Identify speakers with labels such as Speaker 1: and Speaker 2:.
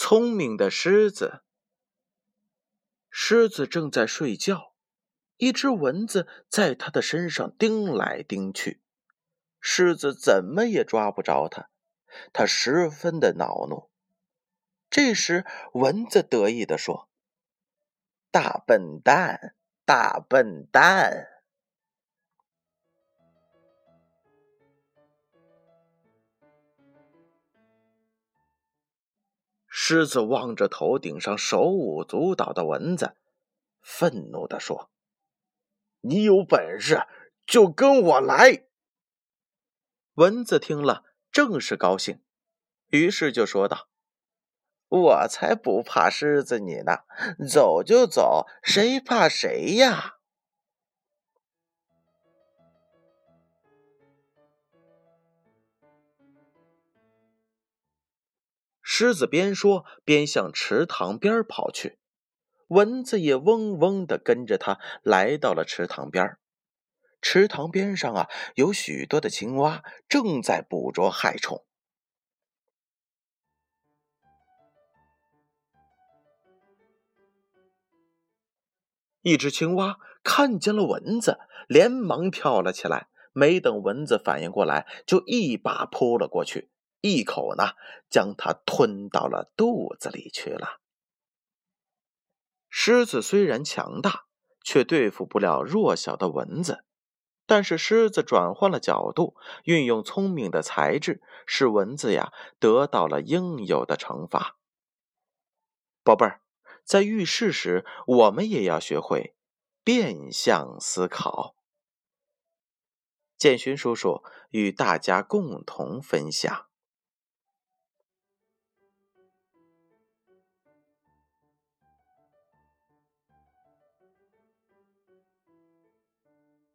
Speaker 1: 聪明的狮子。狮子正在睡觉，一只蚊子在它的身上叮来叮去，狮子怎么也抓不着它，它十分的恼怒。这时，蚊子得意地说：“大笨蛋，大笨蛋！”狮子望着头顶上手舞足蹈的蚊子，愤怒地说：“你有本事就跟我来！”蚊子听了，正是高兴，于是就说道：“我才不怕狮子你呢，走就走，谁怕谁呀！”狮子边说边向池塘边跑去，蚊子也嗡嗡的跟着他来到了池塘边。池塘边上啊，有许多的青蛙正在捕捉害虫。一只青蛙看见了蚊子，连忙跳了起来，没等蚊子反应过来，就一把扑了过去。一口呢，将它吞到了肚子里去了。狮子虽然强大，却对付不了弱小的蚊子。但是狮子转换了角度，运用聪明的才智，使蚊子呀得到了应有的惩罚。宝贝儿，在遇事时，我们也要学会变相思考。建勋叔叔与大家共同分享。